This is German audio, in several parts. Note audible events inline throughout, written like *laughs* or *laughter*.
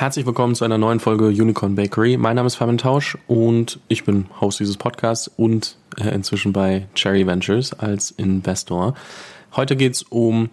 Herzlich willkommen zu einer neuen Folge Unicorn Bakery. Mein Name ist Fabian Tausch und ich bin Host dieses Podcasts und äh, inzwischen bei Cherry Ventures als Investor. Heute geht es um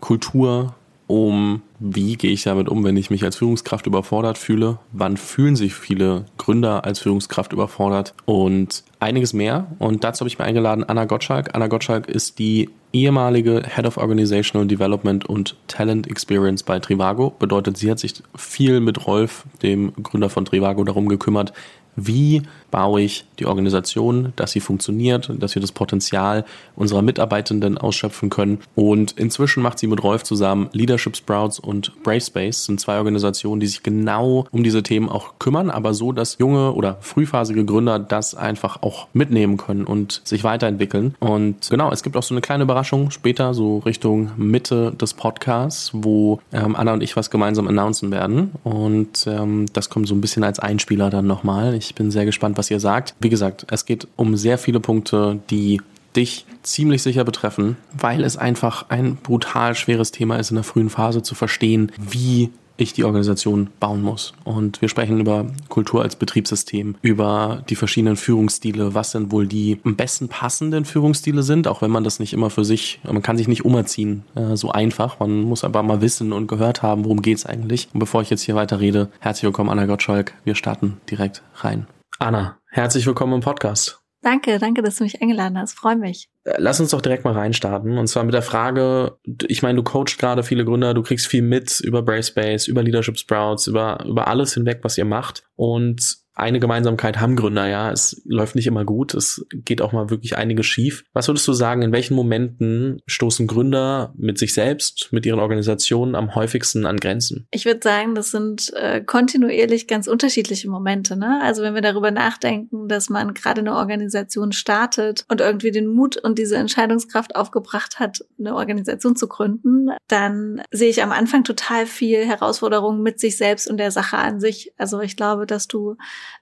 Kultur, um wie gehe ich damit um, wenn ich mich als Führungskraft überfordert fühle, wann fühlen sich viele Gründer als Führungskraft überfordert und einiges mehr. Und dazu habe ich mir eingeladen Anna Gottschalk. Anna Gottschalk ist die ehemalige Head of Organizational Development und Talent Experience bei Trivago. Bedeutet, sie hat sich viel mit Rolf, dem Gründer von Trivago, darum gekümmert, wie baue ich die Organisation, dass sie funktioniert, dass wir das Potenzial unserer Mitarbeitenden ausschöpfen können. Und inzwischen macht sie mit Rolf zusammen Leadership Sprouts und Brave Space, sind zwei Organisationen, die sich genau um diese Themen auch kümmern, aber so, dass junge oder frühphasige Gründer das einfach auch mitnehmen können und sich weiterentwickeln. Und genau, es gibt auch so eine kleine Überraschung später, so Richtung Mitte des Podcasts, wo ähm, Anna und ich was gemeinsam announcen werden. Und ähm, das kommt so ein bisschen als Einspieler dann nochmal. Ich bin sehr gespannt, was ihr sagt. Wie gesagt, es geht um sehr viele Punkte, die dich ziemlich sicher betreffen, weil es einfach ein brutal schweres Thema ist, in der frühen Phase zu verstehen, wie ich die Organisation bauen muss. Und wir sprechen über Kultur als Betriebssystem, über die verschiedenen Führungsstile, was denn wohl die am besten passenden Führungsstile sind, auch wenn man das nicht immer für sich, man kann sich nicht umerziehen, äh, so einfach. Man muss aber mal wissen und gehört haben, worum geht's eigentlich. Und bevor ich jetzt hier weiter rede, herzlich willkommen, Anna Gottschalk. Wir starten direkt rein. Anna, herzlich willkommen im Podcast. Danke, danke, dass du mich eingeladen hast. Freue mich. Äh, lass uns doch direkt mal reinstarten. Und zwar mit der Frage, ich meine, du coachst gerade viele Gründer, du kriegst viel mit über Bracebase, über Leadership Sprouts, über, über alles hinweg, was ihr macht. Und eine Gemeinsamkeit haben Gründer, ja. Es läuft nicht immer gut. Es geht auch mal wirklich einiges schief. Was würdest du sagen, in welchen Momenten stoßen Gründer mit sich selbst, mit ihren Organisationen am häufigsten an Grenzen? Ich würde sagen, das sind äh, kontinuierlich ganz unterschiedliche Momente. Ne? Also wenn wir darüber nachdenken, dass man gerade eine Organisation startet und irgendwie den Mut und diese Entscheidungskraft aufgebracht hat, eine Organisation zu gründen, dann sehe ich am Anfang total viel Herausforderungen mit sich selbst und der Sache an sich. Also ich glaube, dass du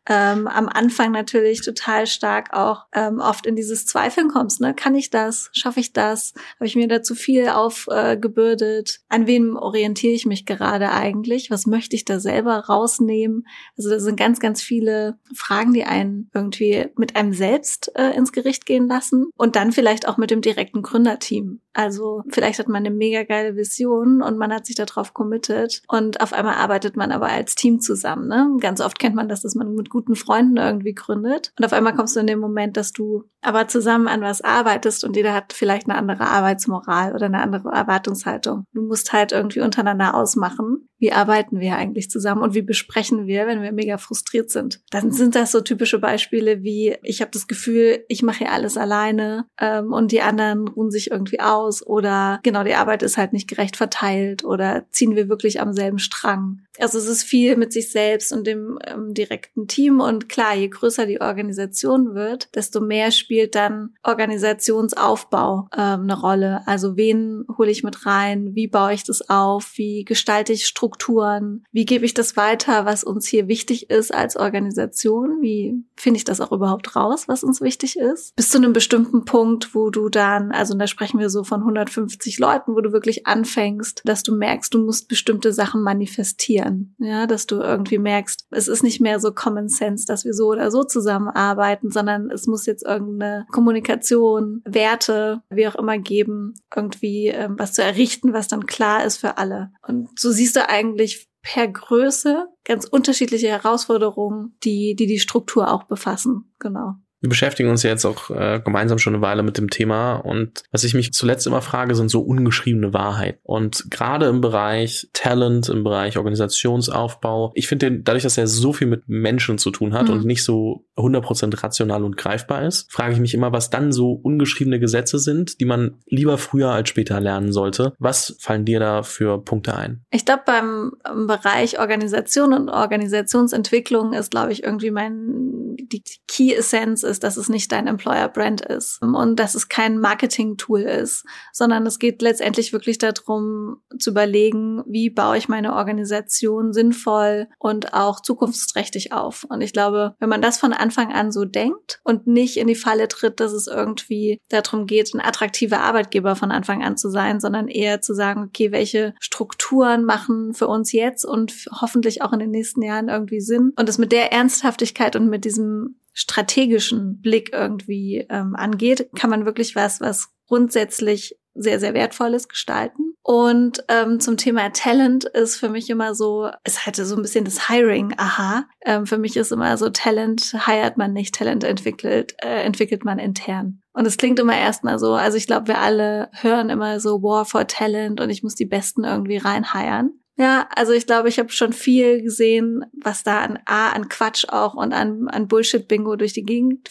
ähm, am Anfang natürlich total stark auch ähm, oft in dieses Zweifeln kommst. Ne? Kann ich das? Schaffe ich das? Habe ich mir da zu viel aufgebürdet? Äh, An wem orientiere ich mich gerade eigentlich? Was möchte ich da selber rausnehmen? Also das sind ganz, ganz viele Fragen, die einen irgendwie mit einem selbst äh, ins Gericht gehen lassen und dann vielleicht auch mit dem direkten Gründerteam. Also vielleicht hat man eine mega geile Vision und man hat sich darauf committed und auf einmal arbeitet man aber als Team zusammen. Ne? Ganz oft kennt man das, dass man mit guten Freunden irgendwie gründet und auf einmal kommst du in den Moment, dass du aber zusammen an was arbeitest und jeder hat vielleicht eine andere Arbeitsmoral oder eine andere Erwartungshaltung. Du musst halt irgendwie untereinander ausmachen, wie arbeiten wir eigentlich zusammen und wie besprechen wir, wenn wir mega frustriert sind. Dann sind das so typische Beispiele wie, ich habe das Gefühl, ich mache hier alles alleine ähm, und die anderen ruhen sich irgendwie aus aus oder genau, die Arbeit ist halt nicht gerecht verteilt oder ziehen wir wirklich am selben Strang. Also es ist viel mit sich selbst und dem ähm, direkten Team und klar, je größer die Organisation wird, desto mehr spielt dann Organisationsaufbau ähm, eine Rolle. Also wen hole ich mit rein? Wie baue ich das auf? Wie gestalte ich Strukturen? Wie gebe ich das weiter, was uns hier wichtig ist als Organisation? Wie finde ich das auch überhaupt raus, was uns wichtig ist? Bis zu einem bestimmten Punkt, wo du dann, also da sprechen wir so von 150 Leuten, wo du wirklich anfängst, dass du merkst, du musst bestimmte Sachen manifestieren. Ja, dass du irgendwie merkst, es ist nicht mehr so Common Sense, dass wir so oder so zusammenarbeiten, sondern es muss jetzt irgendeine Kommunikation, Werte, wie auch immer geben, irgendwie ähm, was zu errichten, was dann klar ist für alle. Und so siehst du eigentlich per Größe ganz unterschiedliche Herausforderungen, die, die die Struktur auch befassen. Genau. Wir beschäftigen uns ja jetzt auch äh, gemeinsam schon eine Weile mit dem Thema und was ich mich zuletzt immer frage, sind so ungeschriebene Wahrheit. Und gerade im Bereich Talent, im Bereich Organisationsaufbau, ich finde, dadurch, dass er so viel mit Menschen zu tun hat mhm. und nicht so 100% rational und greifbar ist, frage ich mich immer, was dann so ungeschriebene Gesetze sind, die man lieber früher als später lernen sollte. Was fallen dir da für Punkte ein? Ich glaube, beim Bereich Organisation und Organisationsentwicklung ist, glaube ich, irgendwie mein die Key Essenz ist, dass es nicht dein Employer Brand ist und dass es kein Marketing Tool ist, sondern es geht letztendlich wirklich darum zu überlegen, wie baue ich meine Organisation sinnvoll und auch zukunftsträchtig auf. Und ich glaube, wenn man das von Anfang Anfang an so denkt und nicht in die Falle tritt, dass es irgendwie darum geht, ein attraktiver Arbeitgeber von Anfang an zu sein, sondern eher zu sagen, okay, welche Strukturen machen für uns jetzt und hoffentlich auch in den nächsten Jahren irgendwie Sinn und es mit der Ernsthaftigkeit und mit diesem strategischen Blick irgendwie ähm, angeht, kann man wirklich was, was grundsätzlich sehr, sehr wertvolles gestalten. Und ähm, zum Thema Talent ist für mich immer so, es hatte so ein bisschen das Hiring, aha. Ähm, für mich ist immer so, Talent hired man nicht, Talent entwickelt, äh, entwickelt man intern. Und es klingt immer erstmal so, also ich glaube, wir alle hören immer so War for Talent und ich muss die Besten irgendwie reinheiern. Ja, also ich glaube, ich habe schon viel gesehen, was da an A, an Quatsch auch und an, an Bullshit-Bingo durch die Gegend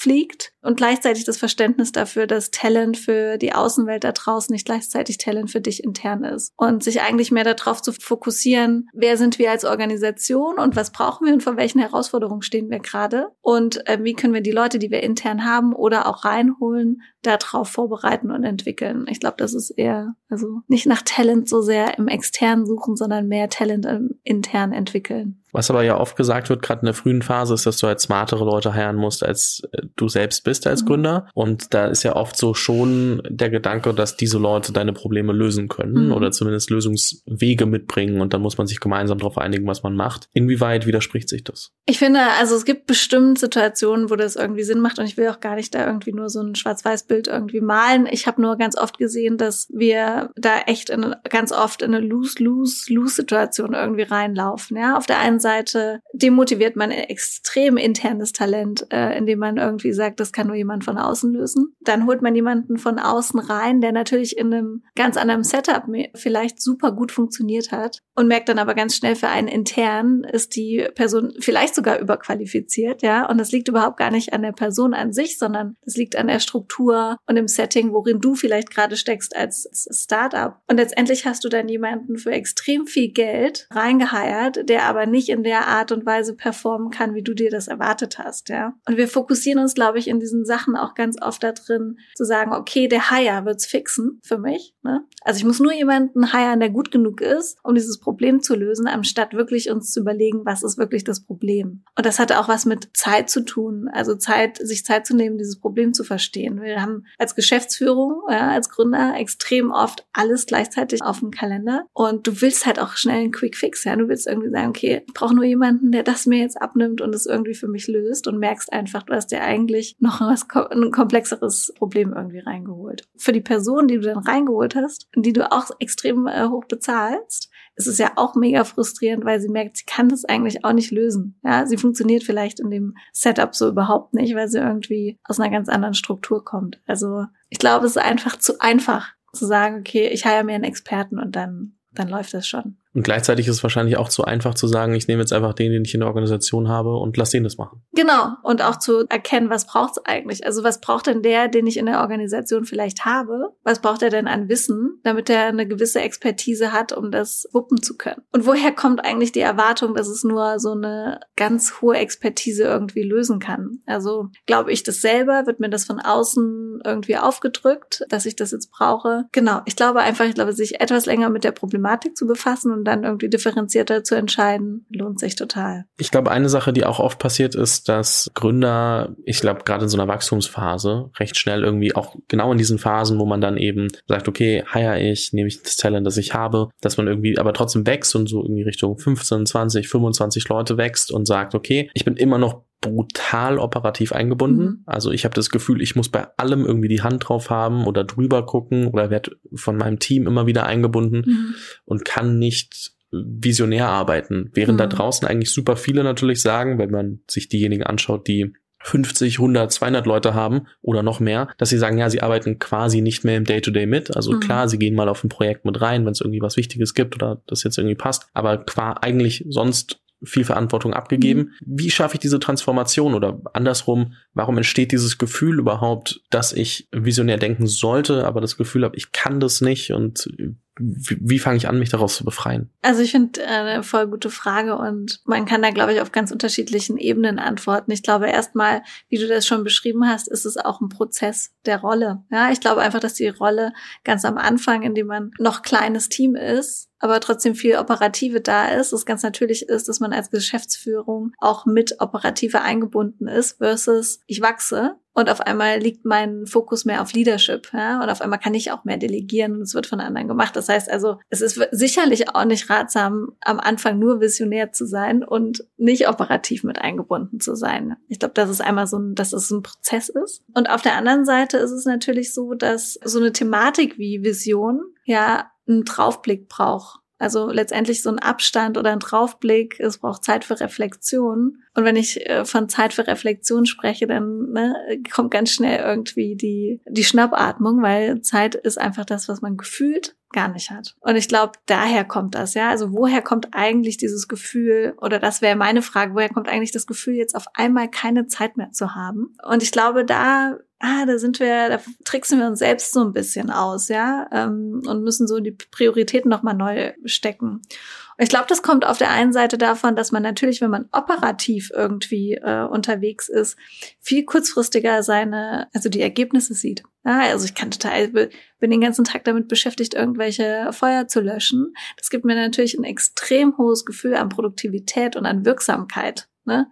fliegt und gleichzeitig das Verständnis dafür, dass Talent für die Außenwelt da draußen nicht gleichzeitig Talent für dich intern ist. Und sich eigentlich mehr darauf zu fokussieren, wer sind wir als Organisation und was brauchen wir und vor welchen Herausforderungen stehen wir gerade und äh, wie können wir die Leute, die wir intern haben oder auch reinholen, darauf vorbereiten und entwickeln. Ich glaube, das ist eher, also nicht nach Talent so sehr im externen suchen, sondern mehr Talent im intern entwickeln. Was aber ja oft gesagt wird, gerade in der frühen Phase, ist, dass du halt smartere Leute heiraten musst, als äh, du selbst bist als mhm. Gründer. Und da ist ja oft so schon der Gedanke, dass diese Leute deine Probleme lösen können mhm. oder zumindest Lösungswege mitbringen und dann muss man sich gemeinsam darauf einigen, was man macht. Inwieweit widerspricht sich das? Ich finde, also es gibt bestimmt Situationen, wo das irgendwie Sinn macht und ich will auch gar nicht da irgendwie nur so ein Schwarz-Weiß-Bild irgendwie malen. Ich habe nur ganz oft gesehen, dass wir da echt in, ganz oft in eine Lose-Lose-Lose-Situation irgendwie reinlaufen. Ja, auf der einen Seite demotiviert man extrem internes Talent, äh, indem man irgendwie sagt, das kann nur jemand von außen lösen. Dann holt man jemanden von außen rein, der natürlich in einem ganz anderen Setup vielleicht super gut funktioniert hat und merkt dann aber ganz schnell für einen intern ist die Person vielleicht sogar überqualifiziert, ja. Und das liegt überhaupt gar nicht an der Person an sich, sondern das liegt an der Struktur und im Setting, worin du vielleicht gerade steckst als Startup. Und letztendlich hast du dann jemanden für extrem viel Geld reingeheiert, der aber nicht in der Art und Weise performen kann, wie du dir das erwartet hast, ja. Und wir fokussieren uns, glaube ich, in diesen Sachen auch ganz oft da drin, zu sagen, okay, der Hire wird's fixen für mich, ne? Also ich muss nur jemanden hiren, der gut genug ist, um dieses Problem zu lösen, anstatt wirklich uns zu überlegen, was ist wirklich das Problem. Und das hatte auch was mit Zeit zu tun, also Zeit, sich Zeit zu nehmen, dieses Problem zu verstehen. Wir haben als Geschäftsführung, ja, als Gründer extrem oft alles gleichzeitig auf dem Kalender und du willst halt auch schnell einen Quick Fix, ja. Du willst irgendwie sagen, okay, brauche nur jemanden, der das mir jetzt abnimmt und es irgendwie für mich löst und merkst einfach, du hast dir eigentlich noch was, ein komplexeres Problem irgendwie reingeholt. Für die Person, die du dann reingeholt hast, die du auch extrem äh, hoch bezahlst, ist es ja auch mega frustrierend, weil sie merkt, sie kann das eigentlich auch nicht lösen. Ja, sie funktioniert vielleicht in dem Setup so überhaupt nicht, weil sie irgendwie aus einer ganz anderen Struktur kommt. Also ich glaube, es ist einfach zu einfach zu sagen, okay, ich heire mir einen Experten und dann, dann läuft das schon. Und gleichzeitig ist es wahrscheinlich auch zu einfach zu sagen, ich nehme jetzt einfach den, den ich in der Organisation habe und lass den das machen. Genau. Und auch zu erkennen, was braucht es eigentlich? Also was braucht denn der, den ich in der Organisation vielleicht habe? Was braucht er denn an Wissen, damit er eine gewisse Expertise hat, um das wuppen zu können? Und woher kommt eigentlich die Erwartung, dass es nur so eine ganz hohe Expertise irgendwie lösen kann? Also glaube ich das selber? Wird mir das von außen irgendwie aufgedrückt, dass ich das jetzt brauche? Genau. Ich glaube einfach, ich glaube, sich etwas länger mit der Problematik zu befassen und dann irgendwie differenzierter zu entscheiden, lohnt sich total. Ich glaube, eine Sache, die auch oft passiert ist, dass Gründer, ich glaube, gerade in so einer Wachstumsphase recht schnell irgendwie auch genau in diesen Phasen, wo man dann eben sagt, okay, hire ich, nehme ich das Talent, das ich habe, dass man irgendwie aber trotzdem wächst und so irgendwie Richtung 15, 20, 25 Leute wächst und sagt, okay, ich bin immer noch brutal operativ eingebunden. Mhm. Also ich habe das Gefühl, ich muss bei allem irgendwie die Hand drauf haben oder drüber gucken oder werde von meinem Team immer wieder eingebunden mhm. und kann nicht visionär arbeiten. Während mhm. da draußen eigentlich super viele natürlich sagen, wenn man sich diejenigen anschaut, die 50, 100, 200 Leute haben oder noch mehr, dass sie sagen, ja, sie arbeiten quasi nicht mehr im Day-to-Day -Day mit. Also mhm. klar, sie gehen mal auf ein Projekt mit rein, wenn es irgendwie was Wichtiges gibt oder das jetzt irgendwie passt, aber qua eigentlich sonst viel Verantwortung abgegeben. Mhm. Wie schaffe ich diese Transformation oder andersrum, warum entsteht dieses Gefühl überhaupt, dass ich visionär denken sollte, aber das Gefühl habe, ich kann das nicht und wie, wie fange ich an, mich daraus zu befreien? Also ich finde äh, eine voll gute Frage und man kann da, glaube ich, auf ganz unterschiedlichen Ebenen antworten. Ich glaube erstmal, wie du das schon beschrieben hast, ist es auch ein Prozess der Rolle. Ja, ich glaube einfach, dass die Rolle ganz am Anfang, in dem man noch kleines Team ist, aber trotzdem viel Operative da ist, es ganz natürlich ist, dass man als Geschäftsführung auch mit Operative eingebunden ist, versus ich wachse und auf einmal liegt mein Fokus mehr auf Leadership, ja, und auf einmal kann ich auch mehr delegieren und es wird von anderen gemacht. Das heißt also, es ist sicherlich auch nicht ratsam, am Anfang nur visionär zu sein und nicht operativ mit eingebunden zu sein. Ich glaube, das ist einmal so ein, dass es ein Prozess ist. Und auf der anderen Seite ist es natürlich so, dass so eine Thematik wie Vision ja einen Draufblick braucht. Also letztendlich so ein Abstand oder ein Draufblick, es braucht Zeit für Reflexion. Und wenn ich äh, von Zeit für Reflexion spreche, dann ne, kommt ganz schnell irgendwie die, die Schnappatmung, weil Zeit ist einfach das, was man gefühlt gar nicht hat. Und ich glaube, daher kommt das, ja. Also woher kommt eigentlich dieses Gefühl, oder das wäre meine Frage, woher kommt eigentlich das Gefühl, jetzt auf einmal keine Zeit mehr zu haben? Und ich glaube, da ah, da sind wir, da tricksen wir uns selbst so ein bisschen aus, ja, ähm, und müssen so die Prioritäten nochmal neu stecken. Ich glaube, das kommt auf der einen Seite davon, dass man natürlich, wenn man operativ irgendwie äh, unterwegs ist, viel kurzfristiger seine, also die Ergebnisse sieht. Ja, also ich kann total, bin den ganzen Tag damit beschäftigt, irgendwelche Feuer zu löschen. Das gibt mir natürlich ein extrem hohes Gefühl an Produktivität und an Wirksamkeit. Ne?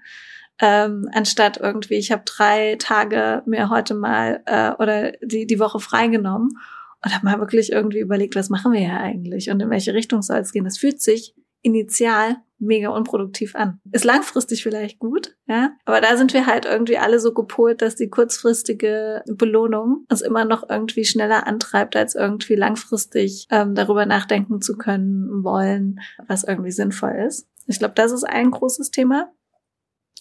Ähm, anstatt irgendwie, ich habe drei Tage mir heute mal äh, oder die, die Woche freigenommen und habe mal wirklich irgendwie überlegt, was machen wir hier eigentlich und in welche Richtung soll es gehen. Das fühlt sich initial mega unproduktiv an. Ist langfristig vielleicht gut, ja, aber da sind wir halt irgendwie alle so gepolt, dass die kurzfristige Belohnung uns immer noch irgendwie schneller antreibt, als irgendwie langfristig ähm, darüber nachdenken zu können wollen, was irgendwie sinnvoll ist. Ich glaube, das ist ein großes Thema.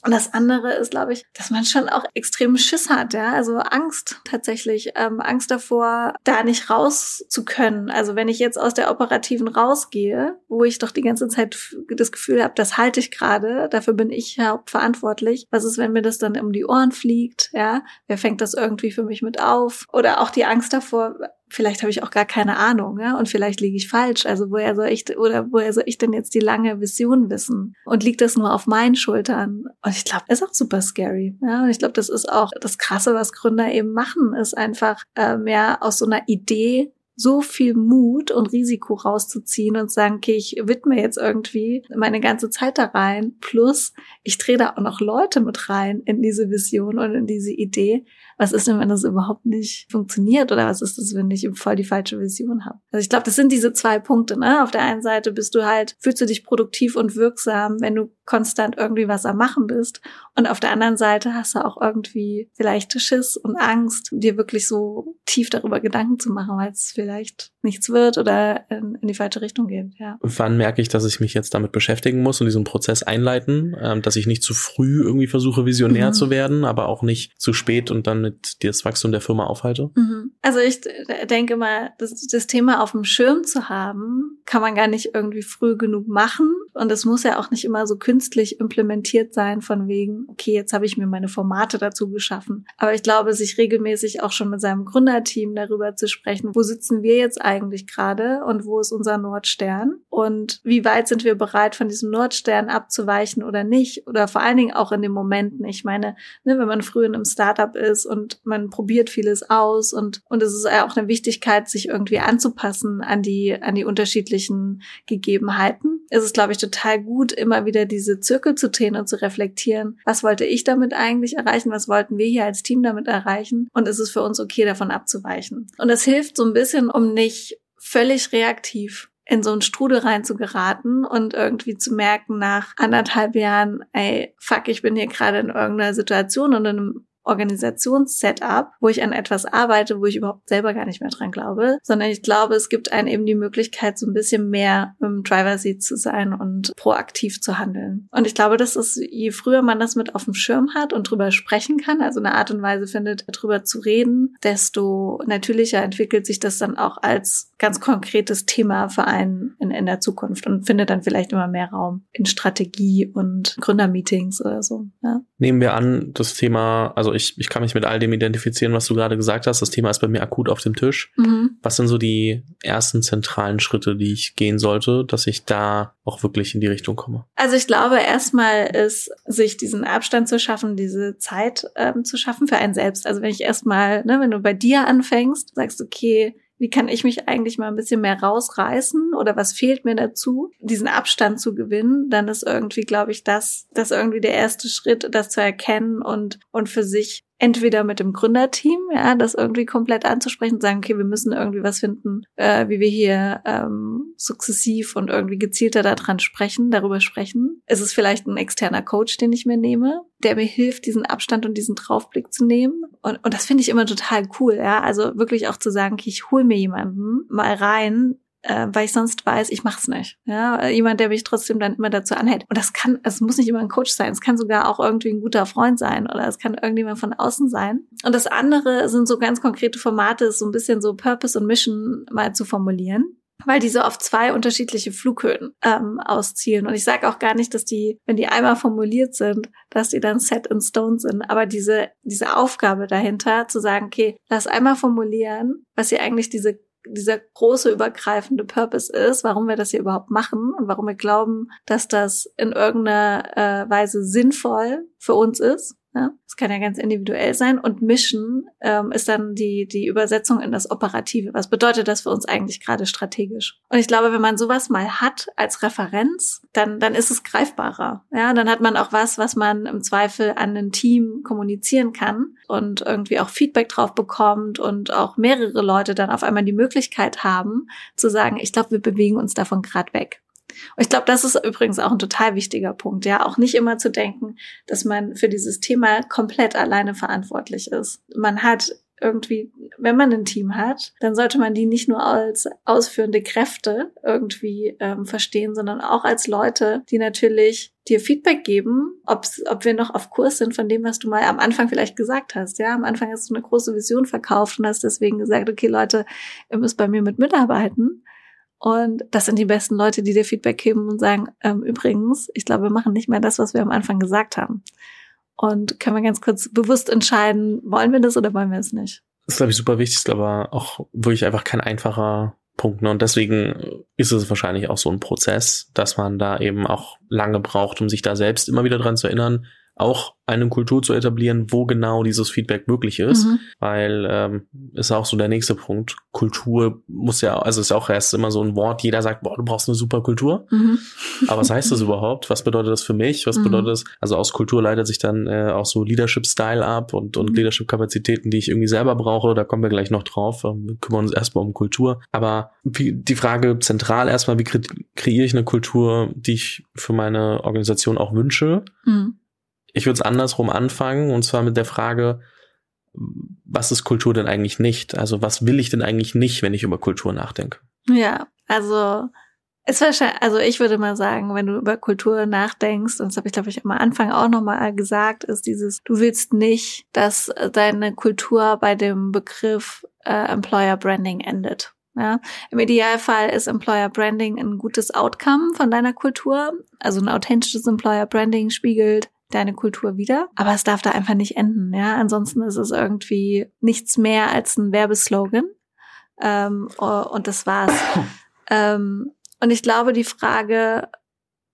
Und das andere ist, glaube ich, dass man schon auch extrem Schiss hat, ja, also Angst tatsächlich, ähm, Angst davor, da nicht raus zu können. Also wenn ich jetzt aus der operativen rausgehe, wo ich doch die ganze Zeit das Gefühl habe, das halte ich gerade, dafür bin ich hauptverantwortlich. Was ist, wenn mir das dann um die Ohren fliegt, ja? Wer fängt das irgendwie für mich mit auf? Oder auch die Angst davor, vielleicht habe ich auch gar keine Ahnung, ja, und vielleicht liege ich falsch. Also woher soll ich oder woher soll ich denn jetzt die lange Vision wissen? Und liegt das nur auf meinen Schultern? Und ich glaube, ist auch super scary. Ja, und ich glaube, das ist auch das Krasse, was Gründer eben machen, ist einfach äh, mehr aus so einer Idee so viel Mut und Risiko rauszuziehen und sagen, okay, ich widme jetzt irgendwie meine ganze Zeit da rein. Plus, ich drehe da auch noch Leute mit rein in diese Vision und in diese Idee. Was ist denn, wenn das überhaupt nicht funktioniert? Oder was ist das, wenn ich voll die falsche Vision habe? Also ich glaube, das sind diese zwei Punkte. Ne? Auf der einen Seite bist du halt, fühlst du dich produktiv und wirksam, wenn du konstant irgendwie was am Machen bist. Und auf der anderen Seite hast du auch irgendwie vielleicht Schiss und Angst, dir wirklich so tief darüber Gedanken zu machen, weil es vielleicht nichts wird oder in, in, die falsche Richtung geht. Ja. Wann merke ich, dass ich mich jetzt damit beschäftigen muss und diesen Prozess einleiten, ähm, dass ich nicht zu früh irgendwie versuche, visionär mhm. zu werden, aber auch nicht zu spät und dann mit das Wachstum der Firma aufhalte? Mhm. Also ich denke mal, das, das Thema auf dem Schirm zu haben, kann man gar nicht irgendwie früh genug machen. Und es muss ja auch nicht immer so künstlich implementiert sein, von wegen, okay, jetzt habe ich mir meine Formate dazu geschaffen. Aber ich glaube, sich regelmäßig auch schon mit seinem Gründerteam darüber zu sprechen, wo sitzen wir jetzt eigentlich gerade und wo ist unser Nordstern und wie weit sind wir bereit, von diesem Nordstern abzuweichen oder nicht oder vor allen Dingen auch in den Momenten. Ich meine, ne, wenn man früh in einem Startup ist und man probiert vieles aus und, und es ist auch eine Wichtigkeit, sich irgendwie anzupassen an die, an die unterschiedlichen Gegebenheiten, ist es, glaube ich, total gut, immer wieder diese Zirkel zu drehen und zu reflektieren. Was wollte ich damit eigentlich erreichen? Was wollten wir hier als Team damit erreichen? Und ist es für uns okay, davon abzuweichen? Und das hilft so ein bisschen, um nicht völlig reaktiv in so einen Strudel rein zu geraten und irgendwie zu merken nach anderthalb Jahren, ey, fuck, ich bin hier gerade in irgendeiner Situation und in einem Organisationssetup, wo ich an etwas arbeite, wo ich überhaupt selber gar nicht mehr dran glaube, sondern ich glaube, es gibt einen eben die Möglichkeit, so ein bisschen mehr im Driver Seat zu sein und proaktiv zu handeln. Und ich glaube, das ist, je früher man das mit auf dem Schirm hat und drüber sprechen kann, also eine Art und Weise findet, drüber zu reden, desto natürlicher entwickelt sich das dann auch als ganz konkretes Thema für einen in, in der Zukunft und findet dann vielleicht immer mehr Raum in Strategie und Gründermeetings oder so. Ja. Nehmen wir an, das Thema, also ich, ich kann mich mit all dem identifizieren, was du gerade gesagt hast. Das Thema ist bei mir akut auf dem Tisch. Mhm. Was sind so die ersten zentralen Schritte, die ich gehen sollte, dass ich da auch wirklich in die Richtung komme? Also ich glaube, erstmal ist, sich diesen Abstand zu schaffen, diese Zeit ähm, zu schaffen für einen selbst. Also wenn ich erstmal, ne, wenn du bei dir anfängst, sagst, okay, wie kann ich mich eigentlich mal ein bisschen mehr rausreißen oder was fehlt mir dazu, diesen Abstand zu gewinnen, dann ist irgendwie, glaube ich, das, das irgendwie der erste Schritt, das zu erkennen und, und für sich entweder mit dem Gründerteam, ja, das irgendwie komplett anzusprechen sagen, okay, wir müssen irgendwie was finden, äh, wie wir hier ähm, sukzessiv und irgendwie gezielter daran sprechen, darüber sprechen. Es ist vielleicht ein externer Coach, den ich mir nehme, der mir hilft, diesen Abstand und diesen Draufblick zu nehmen. Und, und das finde ich immer total cool, ja. Also wirklich auch zu sagen, okay, ich hole mir jemanden mal rein, äh, weil ich sonst weiß, ich mach's nicht. Ja, jemand, der mich trotzdem dann immer dazu anhält. Und das kann, es muss nicht immer ein Coach sein, es kann sogar auch irgendwie ein guter Freund sein oder es kann irgendjemand von außen sein. Und das andere sind so ganz konkrete Formate, so ein bisschen so Purpose und Mission mal zu formulieren weil die so auf zwei unterschiedliche Flughöhen ähm, auszielen. Und ich sage auch gar nicht, dass die, wenn die einmal formuliert sind, dass die dann set in stone sind. Aber diese, diese Aufgabe dahinter, zu sagen, okay, lass einmal formulieren, was hier eigentlich diese dieser große übergreifende Purpose ist, warum wir das hier überhaupt machen und warum wir glauben, dass das in irgendeiner äh, Weise sinnvoll für uns ist. Ja, das kann ja ganz individuell sein. Und Mission ähm, ist dann die, die Übersetzung in das Operative. Was bedeutet das für uns eigentlich gerade strategisch? Und ich glaube, wenn man sowas mal hat als Referenz, dann, dann ist es greifbarer. Ja, dann hat man auch was, was man im Zweifel an ein Team kommunizieren kann und irgendwie auch Feedback drauf bekommt und auch mehrere Leute dann auf einmal die Möglichkeit haben zu sagen, ich glaube, wir bewegen uns davon gerade weg. Und ich glaube, das ist übrigens auch ein total wichtiger Punkt, ja, auch nicht immer zu denken, dass man für dieses Thema komplett alleine verantwortlich ist. Man hat irgendwie, wenn man ein Team hat, dann sollte man die nicht nur als ausführende Kräfte irgendwie ähm, verstehen, sondern auch als Leute, die natürlich dir Feedback geben, ob's, ob wir noch auf Kurs sind von dem, was du mal am Anfang vielleicht gesagt hast. Ja, am Anfang hast du eine große Vision verkauft und hast deswegen gesagt, okay, Leute, ihr müsst bei mir mit mitarbeiten. Und das sind die besten Leute, die dir Feedback geben und sagen, ähm, übrigens, ich glaube, wir machen nicht mehr das, was wir am Anfang gesagt haben. Und können wir ganz kurz bewusst entscheiden, wollen wir das oder wollen wir es nicht? Das ist, glaube ich, super wichtig, ist aber auch wirklich einfach kein einfacher Punkt. Ne? Und deswegen ist es wahrscheinlich auch so ein Prozess, dass man da eben auch lange braucht, um sich da selbst immer wieder dran zu erinnern, auch eine Kultur zu etablieren, wo genau dieses Feedback möglich ist, mhm. weil ähm, ist auch so der nächste Punkt. Kultur muss ja, also ist auch erst immer so ein Wort. Jeder sagt, boah, du brauchst eine super Kultur. Mhm. Aber was heißt das *laughs* überhaupt? Was bedeutet das für mich? Was mhm. bedeutet das? Also aus Kultur leitet sich dann äh, auch so Leadership-Style ab und und mhm. Leadership-Kapazitäten, die ich irgendwie selber brauche. Da kommen wir gleich noch drauf. Ähm, wir kümmern uns erstmal um Kultur. Aber wie, die Frage zentral erstmal, wie kre kreiere ich eine Kultur, die ich für meine Organisation auch wünsche? Ich würde es andersrum anfangen und zwar mit der Frage, was ist Kultur denn eigentlich nicht? Also was will ich denn eigentlich nicht, wenn ich über Kultur nachdenke? Ja, also es wahrscheinlich, also ich würde mal sagen, wenn du über Kultur nachdenkst, und das habe ich glaube ich am Anfang auch nochmal gesagt, ist dieses, du willst nicht, dass deine Kultur bei dem Begriff äh, Employer Branding endet. Ja, Im Idealfall ist Employer Branding ein gutes Outcome von deiner Kultur. Also ein authentisches Employer Branding spiegelt deine Kultur wieder. Aber es darf da einfach nicht enden. Ja, ansonsten ist es irgendwie nichts mehr als ein Werbeslogan. Ähm, und das war's. *laughs* ähm, und ich glaube, die Frage,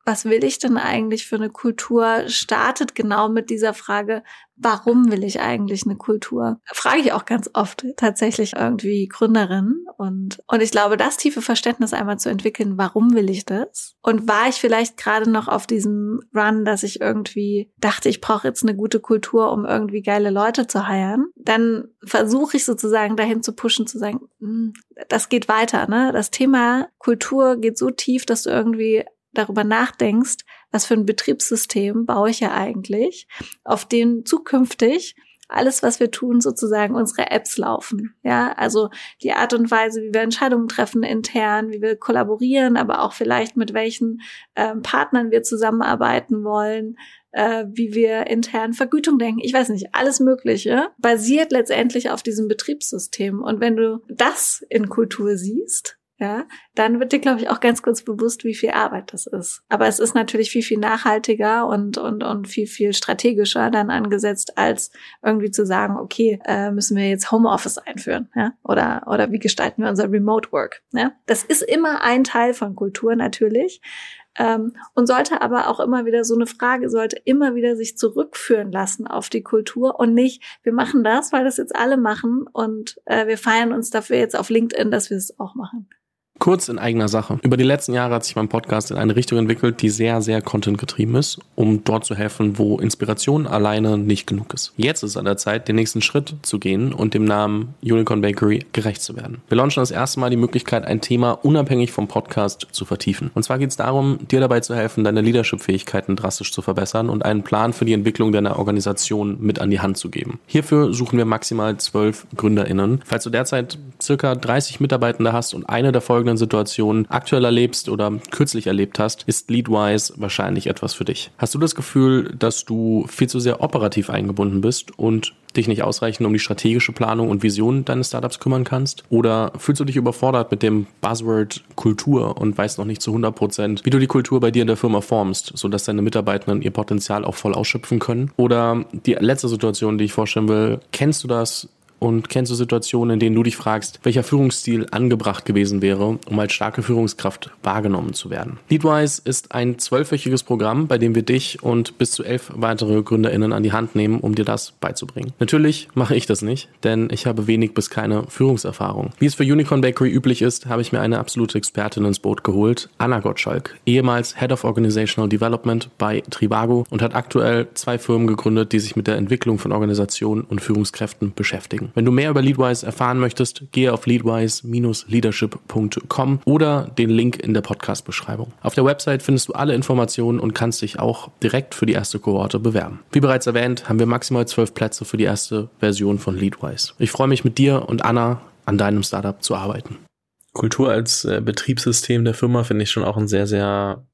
was will ich denn eigentlich für eine Kultur, startet genau mit dieser Frage, warum will ich eigentlich eine Kultur? Frage ich auch ganz oft tatsächlich irgendwie Gründerinnen und, und ich glaube, das tiefe Verständnis einmal zu entwickeln, warum will ich das? Und war ich vielleicht gerade noch auf diesem Run, dass ich irgendwie dachte, ich brauche jetzt eine gute Kultur, um irgendwie geile Leute zu heiren? Dann versuche ich sozusagen dahin zu pushen, zu sagen, hm, das geht weiter, ne? Das Thema Kultur geht so tief, dass du irgendwie darüber nachdenkst, was für ein Betriebssystem baue ich ja eigentlich, auf dem zukünftig alles, was wir tun, sozusagen unsere Apps laufen. Ja, also die Art und Weise, wie wir Entscheidungen treffen intern, wie wir kollaborieren, aber auch vielleicht mit welchen ähm, Partnern wir zusammenarbeiten wollen, äh, wie wir intern Vergütung denken. Ich weiß nicht, alles Mögliche basiert letztendlich auf diesem Betriebssystem. Und wenn du das in Kultur siehst, ja, dann wird dir, glaube ich, auch ganz kurz bewusst, wie viel Arbeit das ist. Aber es ist natürlich viel, viel nachhaltiger und, und, und viel, viel strategischer dann angesetzt, als irgendwie zu sagen, okay, äh, müssen wir jetzt Homeoffice einführen, ja, oder, oder wie gestalten wir unser Remote Work, ja. Das ist immer ein Teil von Kultur natürlich. Ähm, und sollte aber auch immer wieder so eine Frage, sollte immer wieder sich zurückführen lassen auf die Kultur und nicht, wir machen das, weil das jetzt alle machen und äh, wir feiern uns dafür jetzt auf LinkedIn, dass wir es auch machen. Kurz in eigener Sache. Über die letzten Jahre hat sich mein Podcast in eine Richtung entwickelt, die sehr, sehr content-getrieben ist, um dort zu helfen, wo Inspiration alleine nicht genug ist. Jetzt ist es an der Zeit, den nächsten Schritt zu gehen und dem Namen Unicorn Bakery gerecht zu werden. Wir launchen das erste Mal die Möglichkeit, ein Thema unabhängig vom Podcast zu vertiefen. Und zwar geht es darum, dir dabei zu helfen, deine Leadership-Fähigkeiten drastisch zu verbessern und einen Plan für die Entwicklung deiner Organisation mit an die Hand zu geben. Hierfür suchen wir maximal zwölf GründerInnen. Falls du derzeit circa 30 Mitarbeitende hast und eine der folgenden Situationen aktuell erlebst oder kürzlich erlebt hast, ist Leadwise wahrscheinlich etwas für dich. Hast du das Gefühl, dass du viel zu sehr operativ eingebunden bist und dich nicht ausreichend um die strategische Planung und Vision deines Startups kümmern kannst? Oder fühlst du dich überfordert mit dem Buzzword Kultur und weißt noch nicht zu 100 Prozent, wie du die Kultur bei dir in der Firma formst, sodass deine Mitarbeitenden ihr Potenzial auch voll ausschöpfen können? Oder die letzte Situation, die ich vorstellen will, kennst du das? Und kennst du Situationen, in denen du dich fragst, welcher Führungsstil angebracht gewesen wäre, um als starke Führungskraft wahrgenommen zu werden? Leadwise ist ein zwölfwöchiges Programm, bei dem wir dich und bis zu elf weitere GründerInnen an die Hand nehmen, um dir das beizubringen. Natürlich mache ich das nicht, denn ich habe wenig bis keine Führungserfahrung. Wie es für Unicorn Bakery üblich ist, habe ich mir eine absolute Expertin ins Boot geholt, Anna Gottschalk, ehemals Head of Organizational Development bei Trivago und hat aktuell zwei Firmen gegründet, die sich mit der Entwicklung von Organisationen und Führungskräften beschäftigen. Wenn du mehr über Leadwise erfahren möchtest, gehe auf leadwise-leadership.com oder den Link in der Podcast-Beschreibung. Auf der Website findest du alle Informationen und kannst dich auch direkt für die erste Kohorte bewerben. Wie bereits erwähnt, haben wir maximal zwölf Plätze für die erste Version von Leadwise. Ich freue mich mit dir und Anna an deinem Startup zu arbeiten. Kultur als äh, Betriebssystem der Firma finde ich schon auch ein sehr, sehr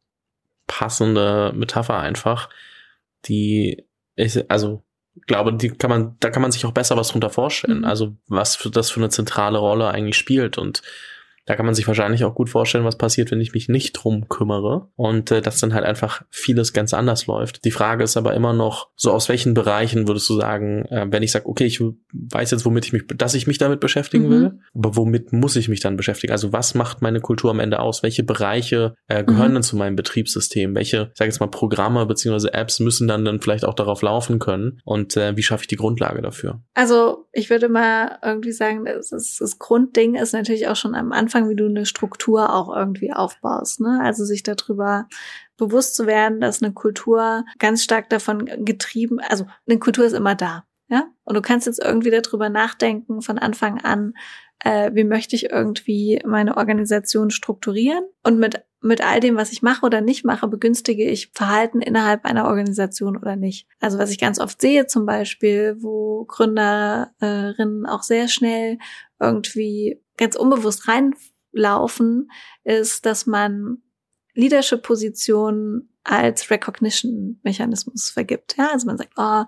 passende Metapher einfach, die ich, also glaube, die kann man, da kann man sich auch besser was drunter vorstellen. Mhm. Also was für das für eine zentrale Rolle eigentlich spielt und da kann man sich wahrscheinlich auch gut vorstellen, was passiert, wenn ich mich nicht drum kümmere und äh, dass dann halt einfach vieles ganz anders läuft. Die Frage ist aber immer noch, so aus welchen Bereichen würdest du sagen, äh, wenn ich sage, okay, ich weiß jetzt, womit ich mich, dass ich mich damit beschäftigen mhm. will, aber womit muss ich mich dann beschäftigen? Also was macht meine Kultur am Ende aus? Welche Bereiche äh, gehören mhm. denn zu meinem Betriebssystem? Welche, sag jetzt mal, Programme beziehungsweise Apps müssen dann dann vielleicht auch darauf laufen können? Und äh, wie schaffe ich die Grundlage dafür? Also ich würde mal irgendwie sagen, das, ist, das Grundding ist natürlich auch schon am Anfang Anfang, wie du eine Struktur auch irgendwie aufbaust. Ne? Also sich darüber bewusst zu werden, dass eine Kultur ganz stark davon getrieben, also eine Kultur ist immer da. Ja? Und du kannst jetzt irgendwie darüber nachdenken von Anfang an, äh, wie möchte ich irgendwie meine Organisation strukturieren und mit mit all dem, was ich mache oder nicht mache, begünstige ich Verhalten innerhalb einer Organisation oder nicht. Also was ich ganz oft sehe zum Beispiel, wo Gründerinnen auch sehr schnell irgendwie ganz unbewusst reinlaufen, ist, dass man Leadership-Positionen als Recognition-Mechanismus vergibt. Ja, also man sagt, oh,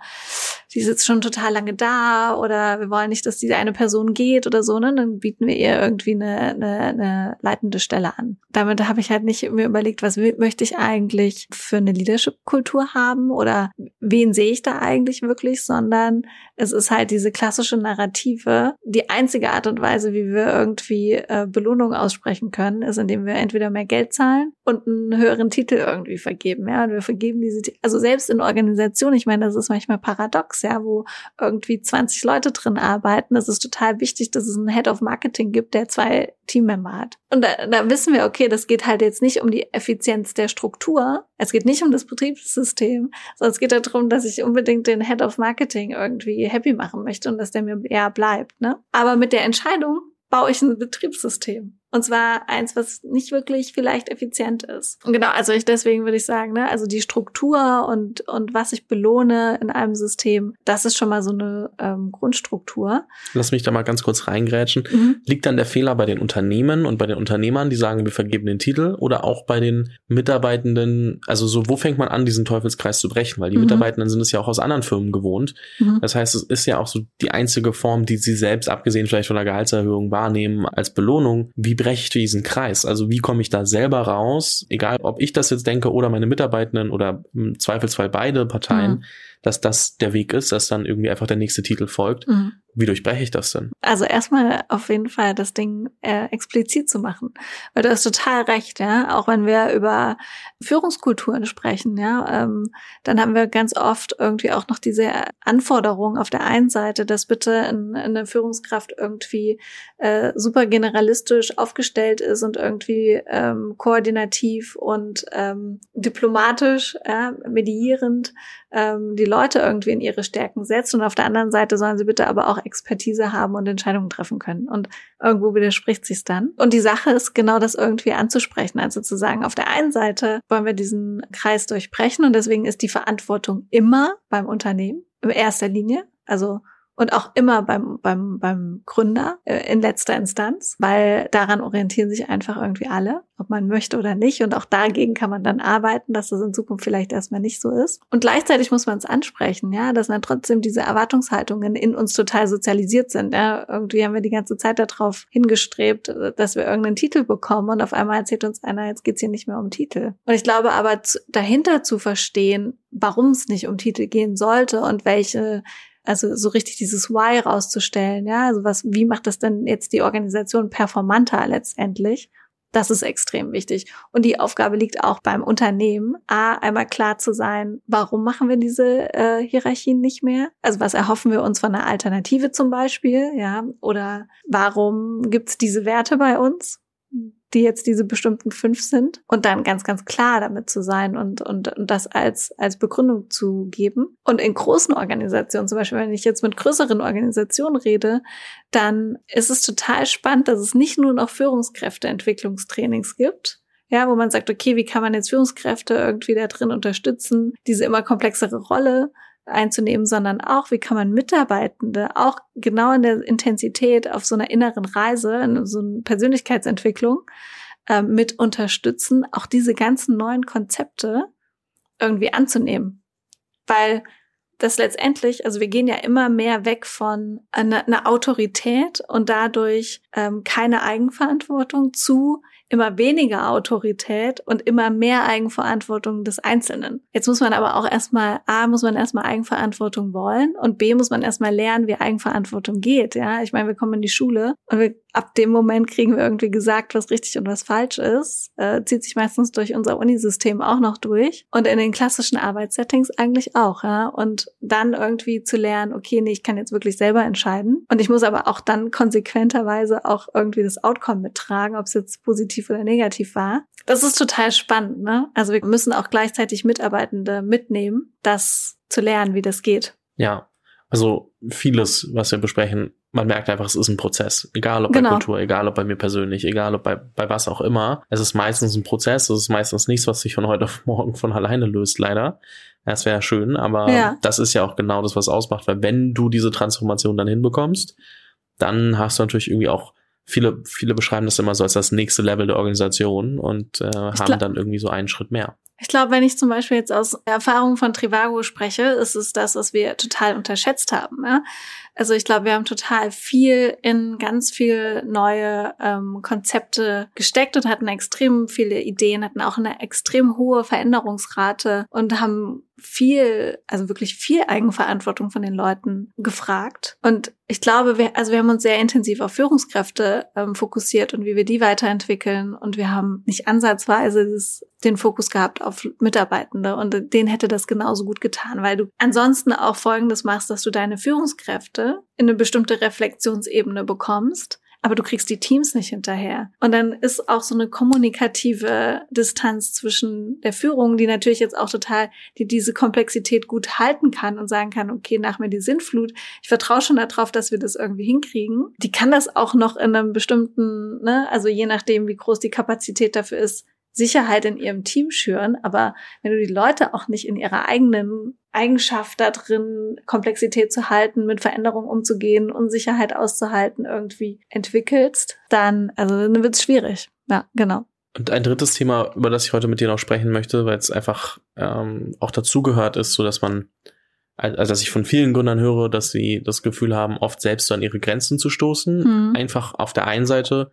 die sitzt schon total lange da oder wir wollen nicht, dass diese eine Person geht oder so, ne? Dann bieten wir ihr irgendwie eine, eine, eine leitende Stelle an. Damit habe ich halt nicht mir überlegt, was möchte ich eigentlich für eine Leadership-Kultur haben oder wen sehe ich da eigentlich wirklich, sondern es ist halt diese klassische Narrative. Die einzige Art und Weise, wie wir irgendwie äh, Belohnung aussprechen können, ist, indem wir entweder mehr Geld zahlen und einen höheren Titel irgendwie vergeben. Ja, und wir vergeben diese, also selbst in Organisationen, ich meine, das ist manchmal paradox, ja, wo irgendwie 20 Leute drin arbeiten. Es ist total wichtig, dass es einen Head of Marketing gibt, der zwei Teammember hat. Und da, da wissen wir, okay, das geht halt jetzt nicht um die Effizienz der Struktur. Es geht nicht um das Betriebssystem, sondern es geht darum, dass ich unbedingt den Head of Marketing irgendwie happy machen möchte und dass der mir eher bleibt, ne? Aber mit der Entscheidung baue ich ein Betriebssystem. Und zwar eins, was nicht wirklich vielleicht effizient ist. Und genau, also ich deswegen würde ich sagen, ne, also die Struktur und, und was ich belohne in einem System, das ist schon mal so eine ähm, Grundstruktur. Lass mich da mal ganz kurz reingrätschen. Mhm. Liegt dann der Fehler bei den Unternehmen und bei den Unternehmern, die sagen, wir vergeben den Titel, oder auch bei den Mitarbeitenden, also so, wo fängt man an, diesen Teufelskreis zu brechen? Weil die mhm. Mitarbeitenden sind es ja auch aus anderen Firmen gewohnt. Mhm. Das heißt, es ist ja auch so die einzige Form, die sie selbst, abgesehen vielleicht von der Gehaltserhöhung, wahrnehmen als Belohnung. Wie breche diesen Kreis? Also wie komme ich da selber raus, egal ob ich das jetzt denke oder meine Mitarbeitenden oder im Zweifelsfall beide Parteien, mhm. dass das der Weg ist, dass dann irgendwie einfach der nächste Titel folgt. Mhm. Wie durchbreche ich das denn? Also erstmal auf jeden Fall das Ding äh, explizit zu machen. Weil du hast total recht, ja. Auch wenn wir über Führungskulturen sprechen, ja, ähm, dann haben wir ganz oft irgendwie auch noch diese Anforderung auf der einen Seite, dass bitte eine Führungskraft irgendwie äh, super generalistisch aufgestellt ist und irgendwie ähm, koordinativ und ähm, diplomatisch, ja, medierend ähm, die Leute irgendwie in ihre Stärken setzt. Und auf der anderen Seite sollen sie bitte aber auch Expertise haben und Entscheidungen treffen können. Und irgendwo widerspricht sich's dann. Und die Sache ist genau das irgendwie anzusprechen. Also zu sagen, auf der einen Seite wollen wir diesen Kreis durchbrechen und deswegen ist die Verantwortung immer beim Unternehmen in erster Linie. Also und auch immer beim, beim, beim Gründer äh, in letzter Instanz, weil daran orientieren sich einfach irgendwie alle, ob man möchte oder nicht. Und auch dagegen kann man dann arbeiten, dass das in Zukunft vielleicht erstmal nicht so ist. Und gleichzeitig muss man es ansprechen, ja, dass dann trotzdem diese Erwartungshaltungen in uns total sozialisiert sind. Ja. Irgendwie haben wir die ganze Zeit darauf hingestrebt, dass wir irgendeinen Titel bekommen und auf einmal erzählt uns einer, jetzt geht's hier nicht mehr um Titel. Und ich glaube aber dahinter zu verstehen, warum es nicht um Titel gehen sollte und welche also so richtig dieses Why rauszustellen, ja, also was, wie macht das denn jetzt die Organisation performanter letztendlich? Das ist extrem wichtig. Und die Aufgabe liegt auch beim Unternehmen, A, einmal klar zu sein, warum machen wir diese äh, Hierarchien nicht mehr? Also was erhoffen wir uns von einer Alternative zum Beispiel, ja? Oder warum gibt's diese Werte bei uns? Die jetzt diese bestimmten fünf sind und dann ganz, ganz klar damit zu sein und, und, und das als, als Begründung zu geben. Und in großen Organisationen, zum Beispiel, wenn ich jetzt mit größeren Organisationen rede, dann ist es total spannend, dass es nicht nur noch Führungskräfteentwicklungstrainings gibt, ja, wo man sagt, okay, wie kann man jetzt Führungskräfte irgendwie da drin unterstützen, diese immer komplexere Rolle einzunehmen, sondern auch, wie kann man Mitarbeitende auch genau in der Intensität auf so einer inneren Reise, in so einer Persönlichkeitsentwicklung äh, mit unterstützen, auch diese ganzen neuen Konzepte irgendwie anzunehmen. Weil das letztendlich, also wir gehen ja immer mehr weg von einer, einer Autorität und dadurch ähm, keine Eigenverantwortung zu immer weniger Autorität und immer mehr Eigenverantwortung des Einzelnen. Jetzt muss man aber auch erstmal, A, muss man erstmal Eigenverantwortung wollen und B, muss man erstmal lernen, wie Eigenverantwortung geht. Ja, ich meine, wir kommen in die Schule und wir ab dem Moment kriegen wir irgendwie gesagt, was richtig und was falsch ist. Äh, zieht sich meistens durch unser Unisystem auch noch durch. Und in den klassischen Arbeitssettings eigentlich auch, ja. Und dann irgendwie zu lernen, okay, nee, ich kann jetzt wirklich selber entscheiden. Und ich muss aber auch dann konsequenterweise auch irgendwie das Outcome mittragen, ob es jetzt positiv oder negativ war. Das ist total spannend, ne? Also wir müssen auch gleichzeitig Mitarbeitende mitnehmen, das zu lernen, wie das geht. Ja, also vieles, was wir besprechen, man merkt einfach, es ist ein Prozess. Egal ob genau. bei Kultur, egal ob bei mir persönlich, egal ob bei, bei was auch immer. Es ist meistens ein Prozess, es ist meistens nichts, was sich von heute auf morgen von alleine löst, leider. Das wäre schön, aber ja. das ist ja auch genau das, was ausmacht, weil wenn du diese Transformation dann hinbekommst, dann hast du natürlich irgendwie auch viele, viele beschreiben das immer so als das nächste Level der Organisation und äh, haben dann irgendwie so einen Schritt mehr. Ich glaube, wenn ich zum Beispiel jetzt aus Erfahrung von Trivago spreche, ist es das, was wir total unterschätzt haben. Ja? Also ich glaube, wir haben total viel in ganz viel neue ähm, Konzepte gesteckt und hatten extrem viele Ideen, hatten auch eine extrem hohe Veränderungsrate und haben viel, also wirklich viel Eigenverantwortung von den Leuten gefragt. Und ich glaube, wir, also wir haben uns sehr intensiv auf Führungskräfte ähm, fokussiert und wie wir die weiterentwickeln. Und wir haben nicht ansatzweise das, den Fokus gehabt auf Mitarbeitende. Und denen hätte das genauso gut getan, weil du ansonsten auch Folgendes machst, dass du deine Führungskräfte in eine bestimmte Reflexionsebene bekommst aber du kriegst die Teams nicht hinterher. Und dann ist auch so eine kommunikative Distanz zwischen der Führung, die natürlich jetzt auch total, die diese Komplexität gut halten kann und sagen kann, okay, nach mir die Sintflut, ich vertraue schon darauf, dass wir das irgendwie hinkriegen. Die kann das auch noch in einem bestimmten, ne, also je nachdem, wie groß die Kapazität dafür ist, Sicherheit in ihrem Team schüren, aber wenn du die Leute auch nicht in ihrer eigenen Eigenschaft da drin, Komplexität zu halten, mit Veränderungen umzugehen, Unsicherheit auszuhalten, irgendwie entwickelst, dann, also dann wird es schwierig. Ja, genau. Und ein drittes Thema, über das ich heute mit dir noch sprechen möchte, weil es einfach ähm, auch dazugehört ist, so dass man, also dass ich von vielen Gründern höre, dass sie das Gefühl haben, oft selbst an ihre Grenzen zu stoßen. Mhm. Einfach auf der einen Seite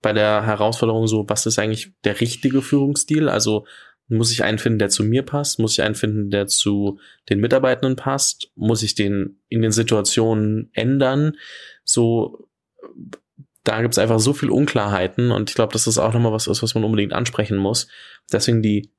bei der Herausforderung so, was ist eigentlich der richtige Führungsstil? Also Muss ich einen finden, der zu mir passt? Muss ich einen finden, der zu den Mitarbeitenden passt? Muss ich den in den Situationen ändern? So, da gibt's einfach so viel Unklarheiten und ich glaube, dass das auch nochmal was ist, was man unbedingt ansprechen muss. Deswegen die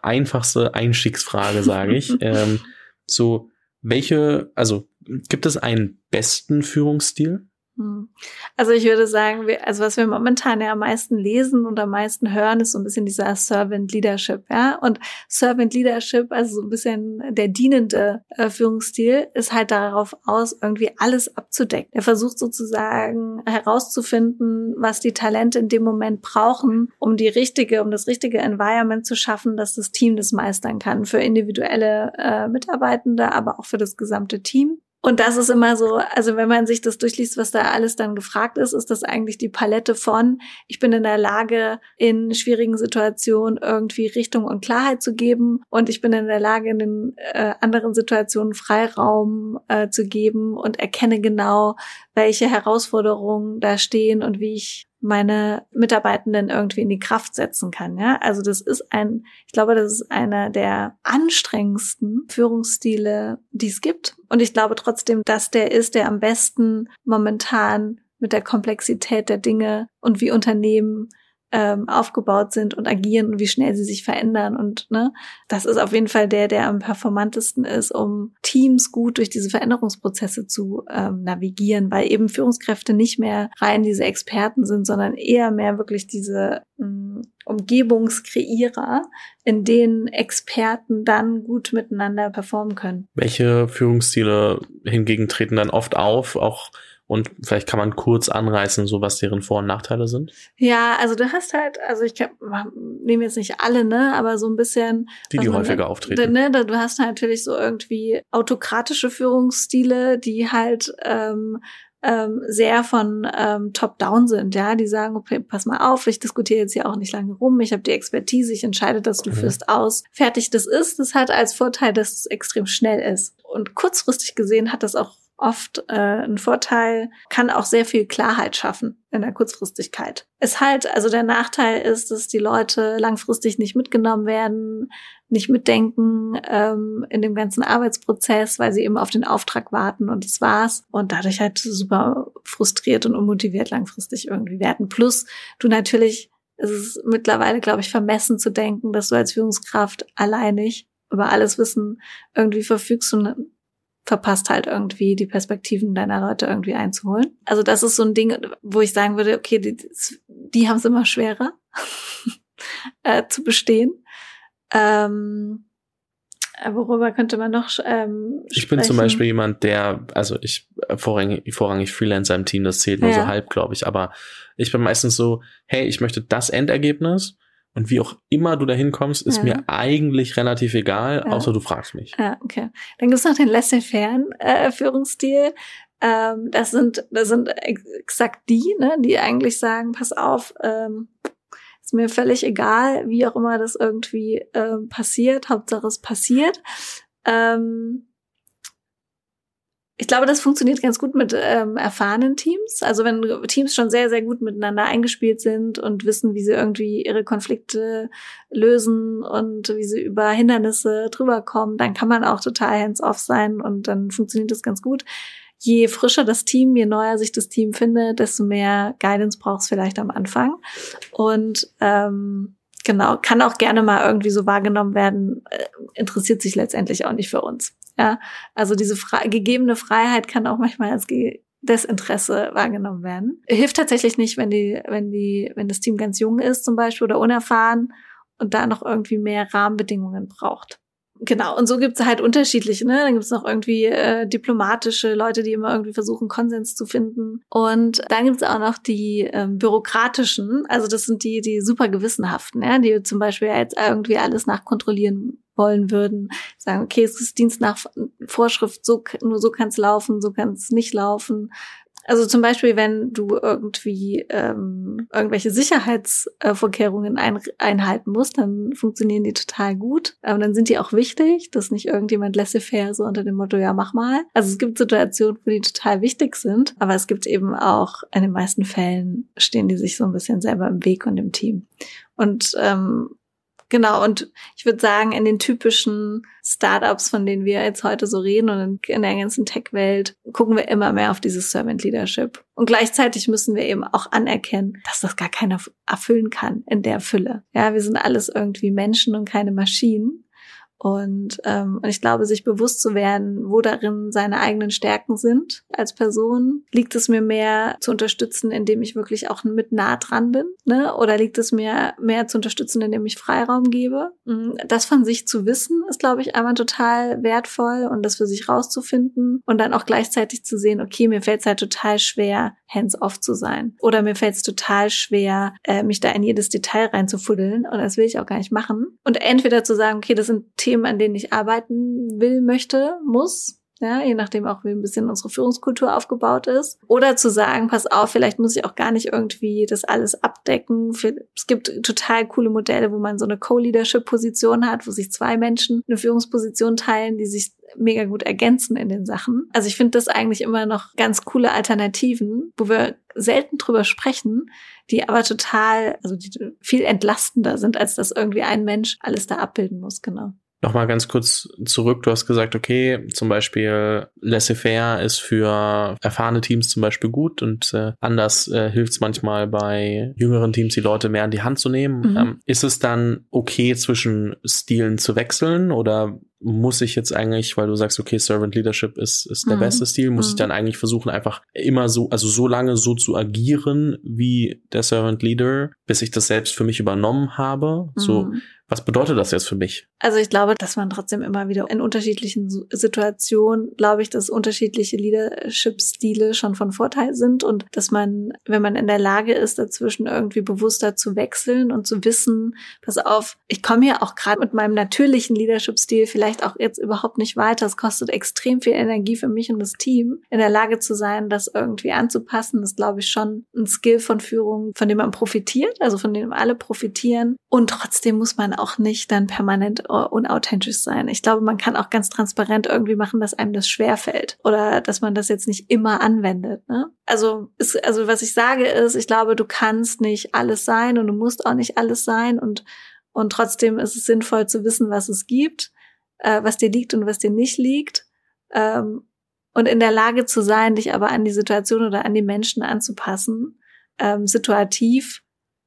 einfachste Einstiegsfrage, sage ich. *laughs* ähm, so, welche, also gibt es einen besten Führungsstil? Hm. Also ich würde sagen, wir, also was wir momentan ja am meisten lesen und am meisten hören, ist so ein bisschen dieser Servant Leadership, ja. Und Servant Leadership, also so ein bisschen der dienende äh, Führungsstil, ist halt darauf aus, irgendwie alles abzudecken. Er versucht sozusagen herauszufinden, was die Talente in dem Moment brauchen, um die richtige, um das richtige Environment zu schaffen, dass das Team das meistern kann. Für individuelle äh, Mitarbeitende, aber auch für das gesamte Team. Und das ist immer so, also wenn man sich das durchliest, was da alles dann gefragt ist, ist das eigentlich die Palette von, ich bin in der Lage, in schwierigen Situationen irgendwie Richtung und Klarheit zu geben und ich bin in der Lage, in den äh, anderen Situationen Freiraum äh, zu geben und erkenne genau, welche Herausforderungen da stehen und wie ich meine Mitarbeitenden irgendwie in die Kraft setzen kann. Ja, also das ist ein, ich glaube, das ist einer der anstrengendsten Führungsstile, die es gibt. Und ich glaube trotzdem, dass der ist, der am besten momentan mit der Komplexität der Dinge und wie Unternehmen ähm, aufgebaut sind und agieren und wie schnell sie sich verändern. Und ne, das ist auf jeden Fall der, der am performantesten ist, um Teams gut durch diese Veränderungsprozesse zu ähm, navigieren, weil eben Führungskräfte nicht mehr rein diese Experten sind, sondern eher mehr wirklich diese mh, hm, Umgebungskreierer, in denen Experten dann gut miteinander performen können. Welche Führungsstile hingegen treten dann oft auf, auch und vielleicht kann man kurz anreißen, so was deren Vor- und Nachteile sind. Ja, also du hast halt, also ich nehme jetzt nicht alle, ne, aber so ein bisschen. Die, die häufiger auftreten. Ne, du hast natürlich so irgendwie autokratische Führungsstile, die halt ähm, ähm, sehr von ähm, Top-Down sind, ja, die sagen, okay, pass mal auf, ich diskutiere jetzt hier auch nicht lange rum, ich habe die Expertise, ich entscheide dass du mhm. führst aus. Fertig, das ist, das hat als Vorteil, dass es extrem schnell ist. Und kurzfristig gesehen hat das auch oft äh, ein Vorteil, kann auch sehr viel Klarheit schaffen in der Kurzfristigkeit. Es halt, also der Nachteil ist, dass die Leute langfristig nicht mitgenommen werden, nicht mitdenken ähm, in dem ganzen Arbeitsprozess, weil sie eben auf den Auftrag warten und das war's. Und dadurch halt super frustriert und unmotiviert langfristig irgendwie werden. Plus du natürlich, es ist mittlerweile, glaube ich, vermessen zu denken, dass du als Führungskraft alleinig über alles Wissen irgendwie verfügst und verpasst halt irgendwie die Perspektiven deiner Leute irgendwie einzuholen. Also das ist so ein Ding, wo ich sagen würde, okay, die, die haben es immer schwerer *laughs* äh, zu bestehen. Ähm, worüber könnte man noch ähm, Ich bin zum Beispiel jemand, der, also ich äh, vorrangig, vorrangig Freelancer im Team, das zählt nur ja. so halb, glaube ich, aber ich bin meistens so, hey, ich möchte das Endergebnis und wie auch immer du dahin kommst, ist ja. mir eigentlich relativ egal, ja. außer du fragst mich. Ja, okay. Dann gibt's noch den Laissez-faire-Führungsstil. Ähm, das sind, das sind exakt die, ne, die eigentlich sagen, pass auf, ähm, ist mir völlig egal, wie auch immer das irgendwie ähm, passiert, Hauptsache es passiert. Ähm, ich glaube, das funktioniert ganz gut mit ähm, erfahrenen Teams. Also wenn Teams schon sehr, sehr gut miteinander eingespielt sind und wissen, wie sie irgendwie ihre Konflikte lösen und wie sie über Hindernisse drüber kommen, dann kann man auch total hands-off sein und dann funktioniert das ganz gut. Je frischer das Team, je neuer sich das Team findet, desto mehr Guidance braucht es vielleicht am Anfang. Und ähm, genau, kann auch gerne mal irgendwie so wahrgenommen werden, äh, interessiert sich letztendlich auch nicht für uns. Ja, also diese frei, gegebene Freiheit kann auch manchmal als Desinteresse wahrgenommen werden. Hilft tatsächlich nicht, wenn die, wenn die, wenn das Team ganz jung ist zum Beispiel oder unerfahren und da noch irgendwie mehr Rahmenbedingungen braucht. Genau, und so gibt's halt unterschiedliche, ne? Dann gibt's noch irgendwie äh, diplomatische Leute, die immer irgendwie versuchen, Konsens zu finden. Und dann gibt's auch noch die ähm, bürokratischen, also das sind die, die super gewissenhaften, ja, die zum Beispiel jetzt irgendwie alles nachkontrollieren wollen würden, sagen, okay, es ist Dienst nach Vorschrift, so, nur so kann es laufen, so kann es nicht laufen. Also zum Beispiel, wenn du irgendwie ähm, irgendwelche Sicherheitsvorkehrungen ein, einhalten musst, dann funktionieren die total gut. Aber dann sind die auch wichtig, dass nicht irgendjemand laissez-faire so unter dem Motto, ja, mach mal. Also es gibt Situationen, wo die total wichtig sind, aber es gibt eben auch, in den meisten Fällen stehen die sich so ein bisschen selber im Weg und im Team. Und ähm, Genau, und ich würde sagen, in den typischen Startups, von denen wir jetzt heute so reden und in der ganzen Tech-Welt, gucken wir immer mehr auf dieses Servant Leadership. Und gleichzeitig müssen wir eben auch anerkennen, dass das gar keiner erfüllen kann in der Fülle. Ja, wir sind alles irgendwie Menschen und keine Maschinen. Und, ähm, und ich glaube, sich bewusst zu werden, wo darin seine eigenen Stärken sind als Person, liegt es mir mehr zu unterstützen, indem ich wirklich auch mit nah dran bin, ne? Oder liegt es mir mehr zu unterstützen, indem ich Freiraum gebe? Mm, das von sich zu wissen, ist, glaube ich, einmal total wertvoll und das für sich rauszufinden und dann auch gleichzeitig zu sehen, okay, mir fällt es halt total schwer, hands-off zu sein. Oder mir fällt es total schwer, äh, mich da in jedes Detail reinzufuddeln und das will ich auch gar nicht machen. Und entweder zu sagen, okay, das sind Themen, Themen, an denen ich arbeiten will, möchte, muss. Ja, je nachdem auch, wie ein bisschen unsere Führungskultur aufgebaut ist. Oder zu sagen, pass auf, vielleicht muss ich auch gar nicht irgendwie das alles abdecken. Es gibt total coole Modelle, wo man so eine Co-Leadership-Position hat, wo sich zwei Menschen eine Führungsposition teilen, die sich mega gut ergänzen in den Sachen. Also ich finde das eigentlich immer noch ganz coole Alternativen, wo wir selten drüber sprechen, die aber total, also die viel entlastender sind, als dass irgendwie ein Mensch alles da abbilden muss, genau. Nochmal ganz kurz zurück. Du hast gesagt, okay, zum Beispiel Laissez-faire ist für erfahrene Teams zum Beispiel gut und äh, anders äh, hilft es manchmal bei jüngeren Teams, die Leute mehr an die Hand zu nehmen. Mhm. Ähm, ist es dann okay, zwischen Stilen zu wechseln oder muss ich jetzt eigentlich, weil du sagst, okay, Servant Leadership ist, ist der mhm. beste Stil, muss mhm. ich dann eigentlich versuchen, einfach immer so, also so lange so zu agieren wie der Servant Leader, bis ich das selbst für mich übernommen habe. Mhm. So, was bedeutet das jetzt für mich? Also ich glaube, dass man trotzdem immer wieder in unterschiedlichen Situationen, glaube ich, dass unterschiedliche Leadership-Stile schon von Vorteil sind und dass man, wenn man in der Lage ist, dazwischen irgendwie bewusster zu wechseln und zu wissen, pass auf, ich komme ja auch gerade mit meinem natürlichen Leadership-Stil vielleicht auch jetzt überhaupt nicht weiter. Es kostet extrem viel Energie für mich und das Team. In der Lage zu sein, das irgendwie anzupassen, ist, glaube ich, schon ein Skill von Führung, von dem man profitiert, also von dem alle profitieren. Und trotzdem muss man auch nicht dann permanent unauthentisch sein. Ich glaube, man kann auch ganz transparent irgendwie machen, dass einem das schwer fällt oder dass man das jetzt nicht immer anwendet. Ne? Also, ist, also was ich sage ist, ich glaube, du kannst nicht alles sein und du musst auch nicht alles sein und und trotzdem ist es sinnvoll zu wissen, was es gibt, äh, was dir liegt und was dir nicht liegt. Ähm, und in der Lage zu sein, dich aber an die Situation oder an die Menschen anzupassen, ähm, situativ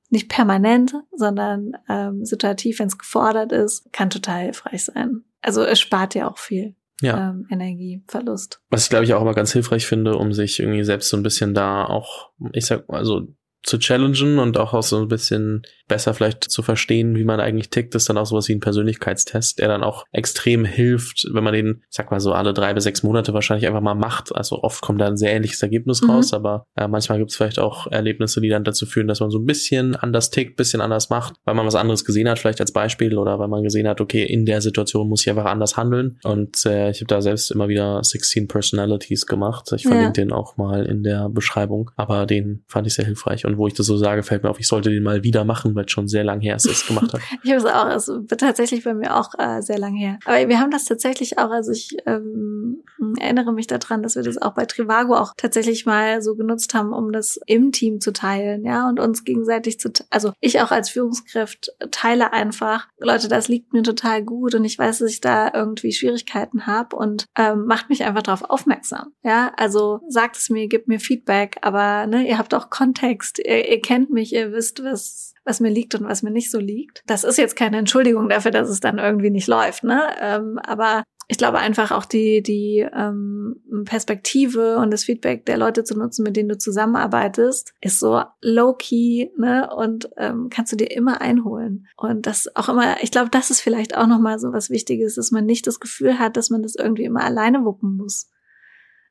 nicht permanent, sondern ähm, situativ, wenn es gefordert ist, kann total hilfreich sein. Also es spart ja auch viel. Ja. Ähm, Energieverlust. Was ich glaube ich auch immer ganz hilfreich finde, um sich irgendwie selbst so ein bisschen da auch, ich sag mal, also zu challengen und auch, auch so ein bisschen besser vielleicht zu verstehen, wie man eigentlich tickt, ist dann auch sowas wie ein Persönlichkeitstest, der dann auch extrem hilft, wenn man den, sag mal so alle drei bis sechs Monate wahrscheinlich einfach mal macht. Also oft kommt da ein sehr ähnliches Ergebnis mhm. raus, aber äh, manchmal gibt es vielleicht auch Erlebnisse, die dann dazu führen, dass man so ein bisschen anders tickt, bisschen anders macht, weil man was anderes gesehen hat, vielleicht als Beispiel oder weil man gesehen hat, okay, in der Situation muss ich einfach anders handeln. Und äh, ich habe da selbst immer wieder 16 Personalities gemacht. Ich verlinke ja. den auch mal in der Beschreibung, aber den fand ich sehr hilfreich. Und wo ich das so sage, fällt mir auf, ich sollte den mal wieder machen, weil es schon sehr lang her ist, dass *laughs* ich es gemacht habe. ich habe es auch, also tatsächlich bei mir auch äh, sehr lang her. Aber wir haben das tatsächlich auch, also ich ähm, erinnere mich daran, dass wir das auch bei Trivago auch tatsächlich mal so genutzt haben, um das im Team zu teilen, ja, und uns gegenseitig zu, also ich auch als Führungskraft teile einfach, Leute, das liegt mir total gut und ich weiß, dass ich da irgendwie Schwierigkeiten habe und ähm, macht mich einfach darauf aufmerksam, ja, also sagt es mir, gibt mir Feedback, aber ne, ihr habt auch Kontext, ihr, ihr kennt mich, ihr wisst, was was mir liegt und was mir nicht so liegt. Das ist jetzt keine Entschuldigung dafür, dass es dann irgendwie nicht läuft, ne? Ähm, aber ich glaube einfach auch die, die ähm, Perspektive und das Feedback der Leute zu nutzen, mit denen du zusammenarbeitest, ist so low-key, ne? Und ähm, kannst du dir immer einholen. Und das auch immer, ich glaube, das ist vielleicht auch nochmal so was Wichtiges, dass man nicht das Gefühl hat, dass man das irgendwie immer alleine wuppen muss.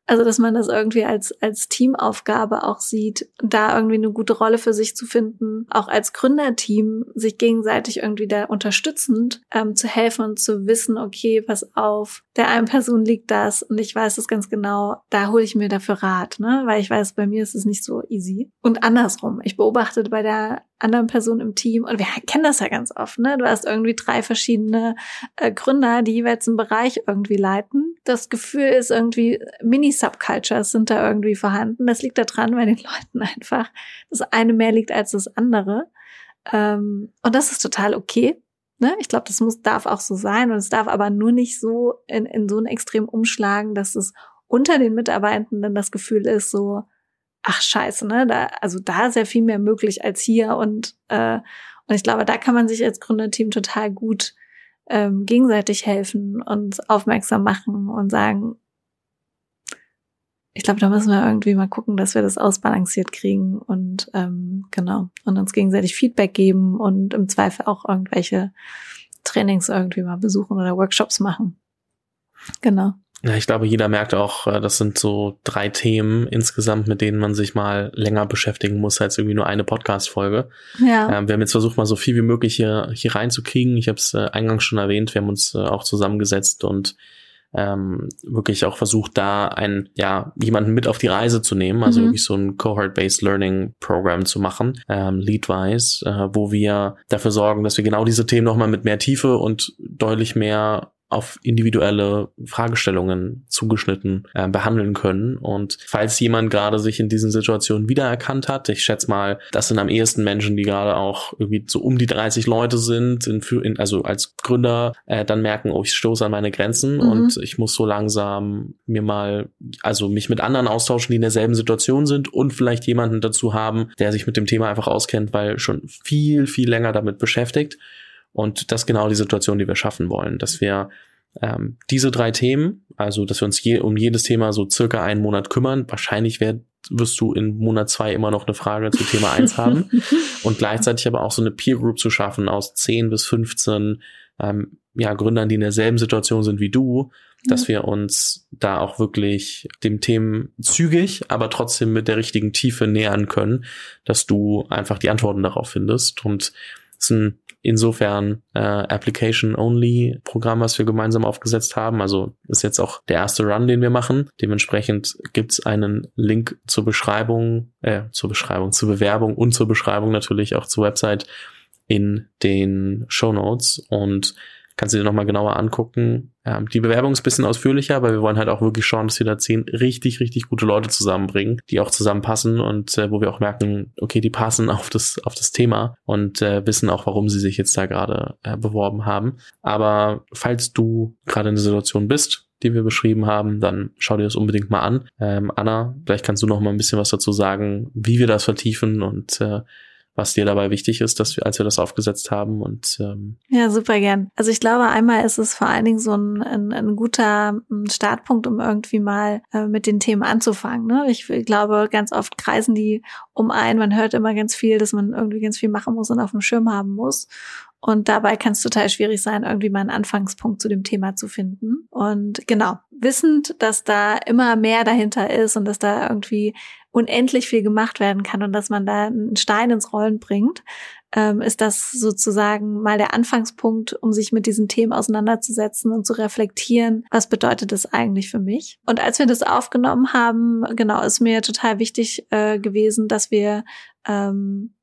Also, dass man das irgendwie als, als Teamaufgabe auch sieht, da irgendwie eine gute Rolle für sich zu finden, auch als Gründerteam sich gegenseitig irgendwie da unterstützend ähm, zu helfen und zu wissen, okay, pass auf, der einen Person liegt das und ich weiß es ganz genau, da hole ich mir dafür Rat, ne? Weil ich weiß, bei mir ist es nicht so easy. Und andersrum, ich beobachte bei der anderen Person im Team und wir kennen das ja ganz oft, ne? Du hast irgendwie drei verschiedene äh, Gründer, die jeweils einen Bereich irgendwie leiten. Das Gefühl ist irgendwie, Mini-Subcultures sind da irgendwie vorhanden. Das liegt daran, weil den Leuten einfach das eine mehr liegt als das andere. Ähm, und das ist total okay. Ne? Ich glaube, das muss, darf auch so sein und es darf aber nur nicht so in, in so ein Extrem umschlagen, dass es unter den Mitarbeitenden das Gefühl ist, so, ach scheiße, ne? Da, also da ist ja viel mehr möglich als hier und, äh, und ich glaube, da kann man sich als Gründerteam total gut ähm, gegenseitig helfen und aufmerksam machen und sagen, ich glaube, da müssen wir irgendwie mal gucken, dass wir das ausbalanciert kriegen und ähm, genau und uns gegenseitig Feedback geben und im Zweifel auch irgendwelche Trainings irgendwie mal besuchen oder Workshops machen. Genau. Ja, ich glaube, jeder merkt auch, äh, das sind so drei Themen insgesamt, mit denen man sich mal länger beschäftigen muss als irgendwie nur eine Podcast-Folge. Ja. Ähm, wir haben jetzt versucht, mal so viel wie möglich hier, hier reinzukriegen. Ich habe es äh, eingangs schon erwähnt, wir haben uns äh, auch zusammengesetzt und ähm, wirklich auch versucht, da einen, ja, jemanden mit auf die Reise zu nehmen, also mhm. wirklich so ein Cohort-Based Learning Program zu machen, ähm, Leadwise, äh, wo wir dafür sorgen, dass wir genau diese Themen nochmal mit mehr Tiefe und deutlich mehr auf individuelle Fragestellungen zugeschnitten äh, behandeln können. Und falls jemand gerade sich in diesen Situationen wiedererkannt hat, ich schätze mal, das sind am ehesten Menschen, die gerade auch irgendwie so um die 30 Leute sind, in, in, also als Gründer äh, dann merken, oh, ich stoße an meine Grenzen mhm. und ich muss so langsam mir mal, also mich mit anderen austauschen, die in derselben Situation sind und vielleicht jemanden dazu haben, der sich mit dem Thema einfach auskennt, weil schon viel, viel länger damit beschäftigt und das ist genau die Situation, die wir schaffen wollen, dass wir ähm, diese drei Themen, also dass wir uns je, um jedes Thema so circa einen Monat kümmern. Wahrscheinlich werd, wirst du in Monat zwei immer noch eine Frage zu Thema eins *laughs* haben. Und gleichzeitig aber auch so eine Peer Group zu schaffen aus 10 bis 15 ähm, ja, Gründern, die in derselben Situation sind wie du, dass wir uns da auch wirklich dem Themen zügig, aber trotzdem mit der richtigen Tiefe nähern können, dass du einfach die Antworten darauf findest. Und es ist ein insofern äh, Application-Only-Programm, was wir gemeinsam aufgesetzt haben. Also ist jetzt auch der erste Run, den wir machen. Dementsprechend gibt's einen Link zur Beschreibung, äh, zur Beschreibung, zur Bewerbung und zur Beschreibung natürlich auch zur Website in den Show Notes und kannst du dir nochmal genauer angucken. Ähm, die Bewerbung ist ein bisschen ausführlicher, aber wir wollen halt auch wirklich schauen, dass wir da zehn richtig, richtig gute Leute zusammenbringen, die auch zusammenpassen und äh, wo wir auch merken, okay, die passen *laughs* auf das, auf das Thema und äh, wissen auch, warum sie sich jetzt da gerade äh, beworben haben. Aber falls du gerade in der Situation bist, die wir beschrieben haben, dann schau dir das unbedingt mal an. Ähm, Anna, vielleicht kannst du noch mal ein bisschen was dazu sagen, wie wir das vertiefen und äh, was dir dabei wichtig ist, dass wir, als wir das aufgesetzt haben. Und ähm ja, super gern. Also ich glaube, einmal ist es vor allen Dingen so ein, ein, ein guter Startpunkt, um irgendwie mal äh, mit den Themen anzufangen. Ne? Ich glaube, ganz oft kreisen die um ein. Man hört immer ganz viel, dass man irgendwie ganz viel machen muss und auf dem Schirm haben muss. Und dabei kann es total schwierig sein, irgendwie mal einen Anfangspunkt zu dem Thema zu finden. Und genau, wissend, dass da immer mehr dahinter ist und dass da irgendwie unendlich viel gemacht werden kann und dass man da einen Stein ins Rollen bringt, ähm, ist das sozusagen mal der Anfangspunkt, um sich mit diesen Themen auseinanderzusetzen und zu reflektieren, was bedeutet das eigentlich für mich. Und als wir das aufgenommen haben, genau, ist mir total wichtig äh, gewesen, dass wir ähm,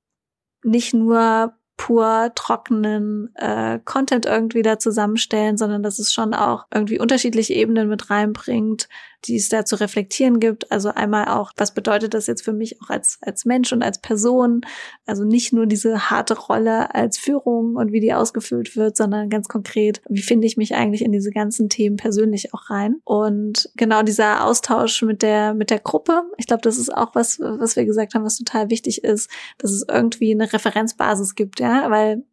nicht nur pur trockenen äh, Content irgendwie da zusammenstellen, sondern dass es schon auch irgendwie unterschiedliche Ebenen mit reinbringt, die es da zu reflektieren gibt. Also einmal auch, was bedeutet das jetzt für mich auch als, als Mensch und als Person? Also nicht nur diese harte Rolle als Führung und wie die ausgefüllt wird, sondern ganz konkret, wie finde ich mich eigentlich in diese ganzen Themen persönlich auch rein? Und genau dieser Austausch mit der, mit der Gruppe, ich glaube, das ist auch was, was wir gesagt haben, was total wichtig ist, dass es irgendwie eine Referenzbasis gibt, ja, weil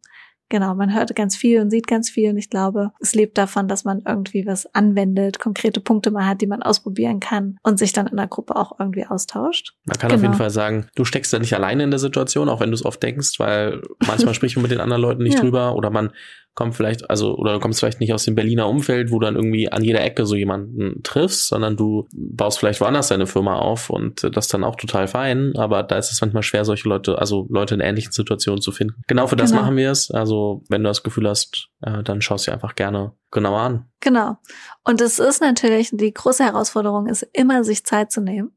genau, man hört ganz viel und sieht ganz viel und ich glaube, es lebt davon, dass man irgendwie was anwendet, konkrete Punkte mal hat, die man ausprobieren kann und sich dann in der Gruppe auch irgendwie austauscht. Man kann genau. auf jeden genau. Fall sagen, du steckst da nicht alleine in der Situation, auch wenn du es oft denkst, weil manchmal *laughs* spricht man mit den anderen Leuten nicht ja. drüber oder man kommt vielleicht, also, oder du kommst vielleicht nicht aus dem Berliner Umfeld, wo du dann irgendwie an jeder Ecke so jemanden triffst, sondern du baust vielleicht woanders deine Firma auf und das dann auch total fein, aber da ist es manchmal schwer, solche Leute, also Leute in ähnlichen Situationen zu finden. Genau für das genau. machen wir es. Also, wenn du das Gefühl hast, äh, dann schaust du dir einfach gerne genauer an. Genau. Und es ist natürlich, die große Herausforderung ist immer, sich Zeit zu nehmen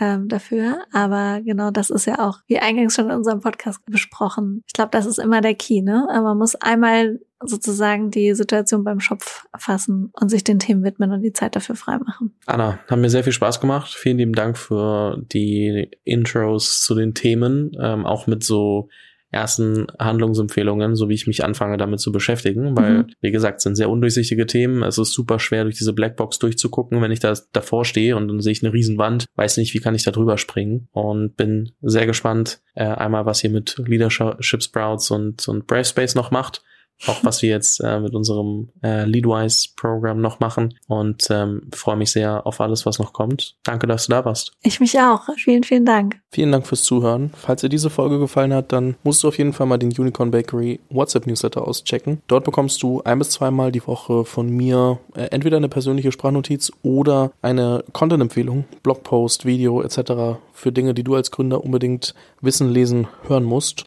ähm, dafür. Aber genau das ist ja auch, wie eingangs schon in unserem Podcast besprochen. Ich glaube, das ist immer der Key, ne? Man muss einmal sozusagen die Situation beim Schopf fassen und sich den Themen widmen und die Zeit dafür freimachen. Anna, haben mir sehr viel Spaß gemacht. Vielen lieben Dank für die Intros zu den Themen, ähm, auch mit so ersten Handlungsempfehlungen, so wie ich mich anfange damit zu beschäftigen, weil, mhm. wie gesagt, es sind sehr undurchsichtige Themen. Es ist super schwer, durch diese Blackbox durchzugucken, wenn ich da davor stehe und dann sehe ich eine Riesenwand, weiß nicht, wie kann ich da drüber springen und bin sehr gespannt, äh, einmal, was ihr mit Leadership Sprouts und, und Brave Space noch macht auch was wir jetzt äh, mit unserem äh, Leadwise-Programm noch machen und ähm, freue mich sehr auf alles, was noch kommt. Danke, dass du da warst. Ich mich auch. Vielen, vielen Dank. Vielen Dank fürs Zuhören. Falls dir diese Folge gefallen hat, dann musst du auf jeden Fall mal den Unicorn Bakery WhatsApp-Newsletter auschecken. Dort bekommst du ein bis zweimal die Woche von mir äh, entweder eine persönliche Sprachnotiz oder eine Content-Empfehlung, Blogpost, Video etc. für Dinge, die du als Gründer unbedingt wissen, lesen, hören musst.